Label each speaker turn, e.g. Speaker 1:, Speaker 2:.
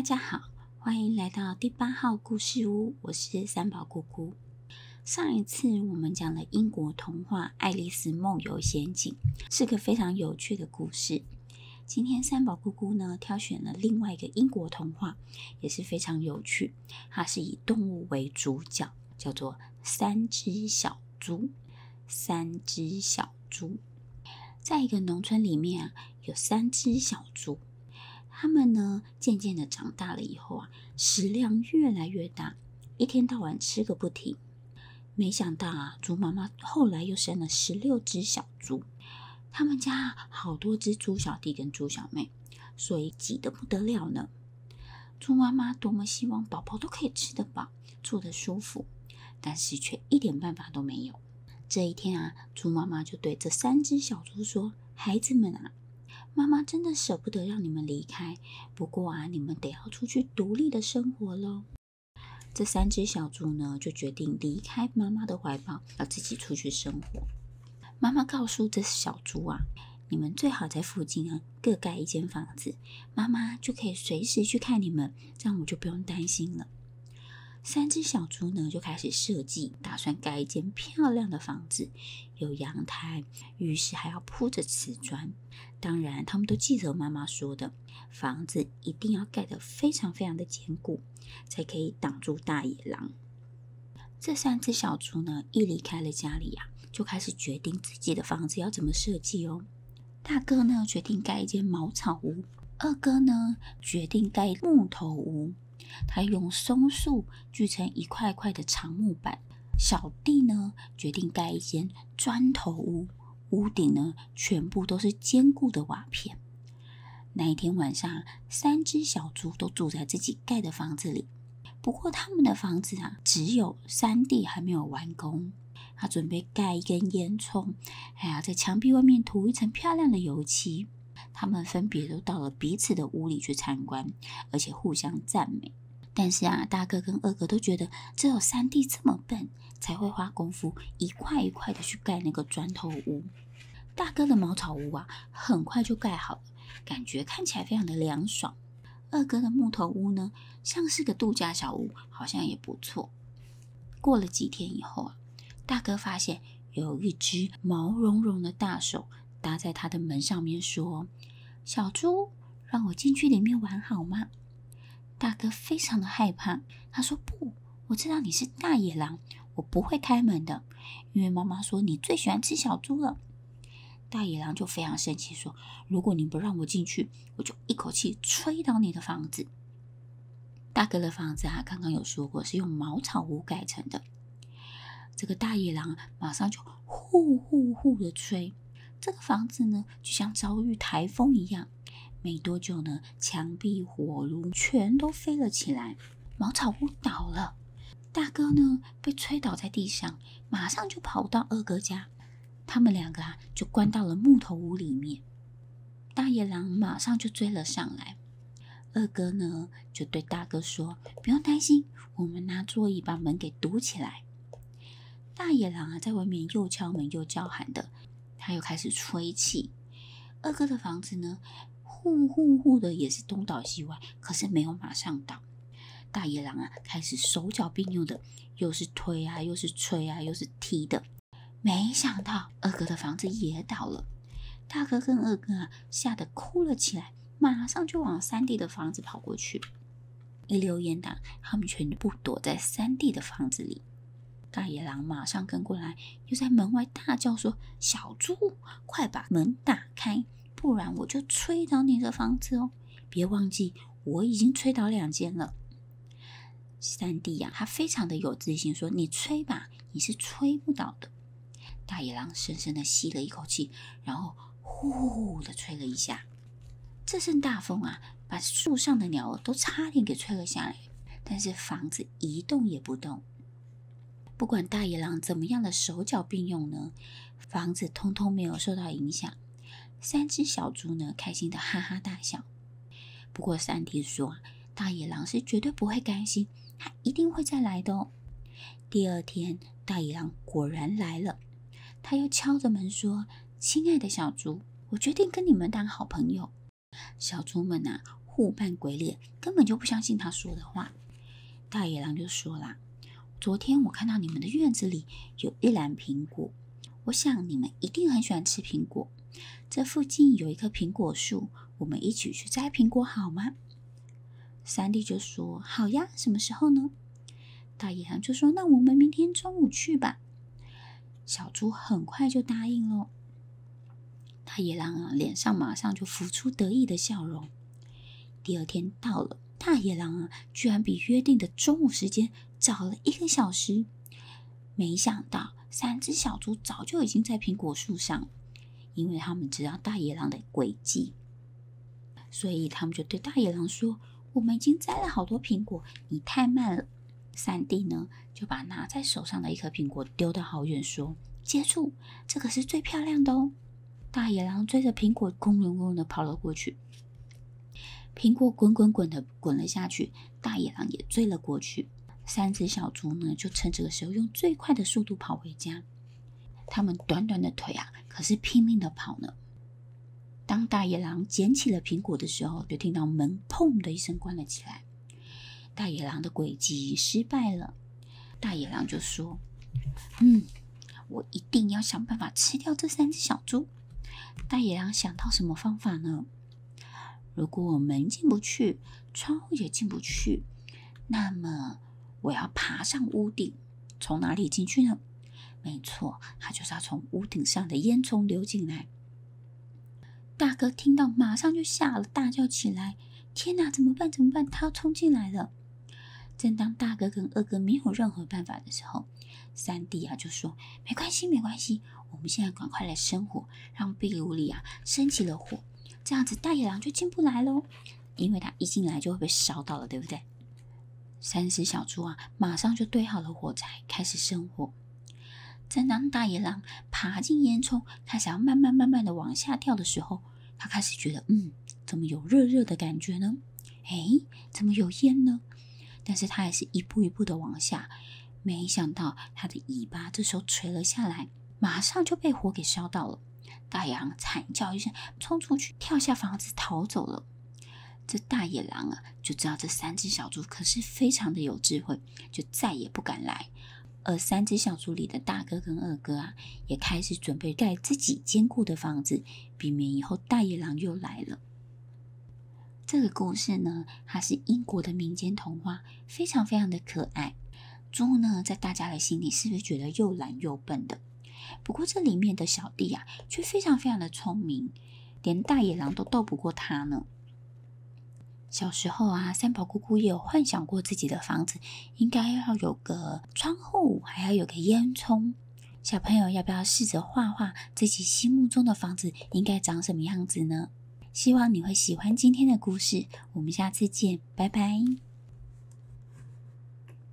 Speaker 1: 大家好，欢迎来到第八号故事屋，我是三宝姑姑。上一次我们讲了英国童话《爱丽丝梦游仙境》，是个非常有趣的故事。今天三宝姑姑呢，挑选了另外一个英国童话，也是非常有趣。它是以动物为主角，叫做《三只小猪》。三只小猪，在一个农村里面啊，有三只小猪。他们呢，渐渐的长大了以后啊，食量越来越大，一天到晚吃个不停。没想到啊，猪妈妈后来又生了十六只小猪。他们家好多只猪小弟跟猪小妹，所以挤得不得了呢。猪妈妈多么希望宝宝都可以吃得饱，住得舒服，但是却一点办法都没有。这一天啊，猪妈妈就对这三只小猪说：“孩子们啊。”妈妈真的舍不得让你们离开，不过啊，你们得要出去独立的生活喽。这三只小猪呢，就决定离开妈妈的怀抱，要自己出去生活。妈妈告诉这小猪啊，你们最好在附近啊各盖一间房子，妈妈就可以随时去看你们，这样我就不用担心了。三只小猪呢，就开始设计，打算盖一间漂亮的房子，有阳台，浴室还要铺着瓷砖。当然，他们都记得妈妈说的，房子一定要盖得非常非常的坚固，才可以挡住大野狼。这三只小猪呢，一离开了家里呀、就开始决定自己的房子要怎么设计哦。大哥呢，决定盖一间茅草屋；二哥呢，决定盖木头屋。他用松树锯成一块块的长木板，小弟呢决定盖一间砖头屋，屋顶呢全部都是坚固的瓦片。那一天晚上，三只小猪都住在自己盖的房子里。不过他们的房子啊，只有三弟还没有完工，他准备盖一根烟囱，还要在墙壁外面涂一层漂亮的油漆。他们分别都到了彼此的屋里去参观，而且互相赞美。但是啊，大哥跟二哥都觉得只有三弟这么笨，才会花功夫一块一块的去盖那个砖头屋。大哥的茅草屋啊，很快就盖好了，感觉看起来非常的凉爽。二哥的木头屋呢，像是个度假小屋，好像也不错。过了几天以后啊，大哥发现有一只毛茸茸的大手搭在他的门上面，说：“小猪，让我进去里面玩好吗？”大哥非常的害怕，他说：“不，我知道你是大野狼，我不会开门的，因为妈妈说你最喜欢吃小猪了。”大野狼就非常生气，说：“如果你不让我进去，我就一口气吹倒你的房子。”大哥的房子啊，刚刚有说过是用茅草屋盖成的，这个大野狼马上就呼呼呼的吹，这个房子呢，就像遭遇台风一样。没多久呢，墙壁、火炉全都飞了起来，茅草屋倒了。大哥呢，被吹倒在地上，马上就跑到二哥家，他们两个啊就关到了木头屋里面。大野狼马上就追了上来，二哥呢就对大哥说：“不用担心，我们拿桌椅把门给堵起来。”大野狼啊在外面又敲门又叫喊的，他又开始吹气。二哥的房子呢，呼呼呼的也是东倒西歪，可是没有马上倒。大野狼啊，开始手脚并用的，又是推啊，又是吹啊，又是踢的。没想到二哥的房子也倒了。大哥跟二哥啊，吓得哭了起来，马上就往三弟的房子跑过去。一溜烟的，他们全部躲在三弟的房子里。大野狼马上跟过来，又在门外大叫说：“小猪，快把门打开！”不然我就吹倒你的房子哦！别忘记，我已经吹倒两间了。三弟呀，他非常的有自信，说：“你吹吧，你是吹不倒的。”大野狼深深的吸了一口气，然后呼呼的吹了一下。这阵大风啊，把树上的鸟都差点给吹了下来，但是房子一动也不动。不管大野狼怎么样的手脚并用呢，房子通通没有受到影响。三只小猪呢，开心的哈哈大笑。不过三弟说，大野狼是绝对不会甘心，他一定会再来的哦。第二天，大野狼果然来了，他又敲着门说：“亲爱的小猪，我决定跟你们当好朋友。”小猪们呐、啊，互扮鬼脸，根本就不相信他说的话。大野狼就说啦：“昨天我看到你们的院子里有一篮苹果，我想你们一定很喜欢吃苹果。这附近有一棵苹果树，我们一起去摘苹果好吗？”三弟就说：“好呀，什么时候呢？”大野狼就说：“那我们明天中午去吧。”小猪很快就答应了。大野狼啊，脸上马上就浮出得意的笑容。第二天到了。大野狼啊，居然比约定的中午时间早了一个小时。没想到，三只小猪早就已经在苹果树上，因为他们知道大野狼的诡计，所以他们就对大野狼说：“我们已经摘了好多苹果，你太慢了。”三弟呢，就把拿在手上的一颗苹果丢得好远，说：“接住，这个是最漂亮的哦。”大野狼追着苹果，咣隆咣隆的跑了过去。苹果滚滚滚的滚了下去，大野狼也追了过去。三只小猪呢，就趁这个时候用最快的速度跑回家。他们短短的腿啊，可是拼命的跑呢。当大野狼捡起了苹果的时候，就听到门砰的一声关了起来。大野狼的诡计失败了。大野狼就说：“嗯，我一定要想办法吃掉这三只小猪。”大野狼想到什么方法呢？如果我门进不去，窗户也进不去，那么我要爬上屋顶。从哪里进去呢？没错，他就是要从屋顶上的烟囱流进来。大哥听到，马上就吓了，大叫起来：“天哪，怎么办？怎么办？他要冲进来了！”正当大哥跟二哥没有任何办法的时候，三弟啊就说：“没关系，没关系，我们现在赶快来生火，让壁炉里啊升起了火。”这样子，大野狼就进不来喽，因为他一进来就会被烧到了，对不对？三只小猪啊，马上就堆好了火柴，开始生火。正当大野狼爬进烟囱，开始要慢慢慢慢的往下跳的时候，他开始觉得，嗯，怎么有热热的感觉呢？诶，怎么有烟呢？但是他还是一步一步的往下，没想到他的尾巴这时候垂了下来，马上就被火给烧到了。大羊惨叫一声，冲出去，跳下房子逃走了。这大野狼啊，就知道这三只小猪可是非常的有智慧，就再也不敢来。而三只小猪里的大哥跟二哥啊，也开始准备盖自己坚固的房子，避免以后大野狼又来了。这个故事呢，它是英国的民间童话，非常非常的可爱。猪呢，在大家的心里是不是觉得又懒又笨的？不过这里面的小弟啊，却非常非常的聪明，连大野狼都斗不过他呢。小时候啊，三宝姑姑也有幻想过自己的房子应该要有个窗户，还要有个烟囱。小朋友要不要试着画画自己心目中的房子应该长什么样子呢？希望你会喜欢今天的故事，我们下次见，拜拜。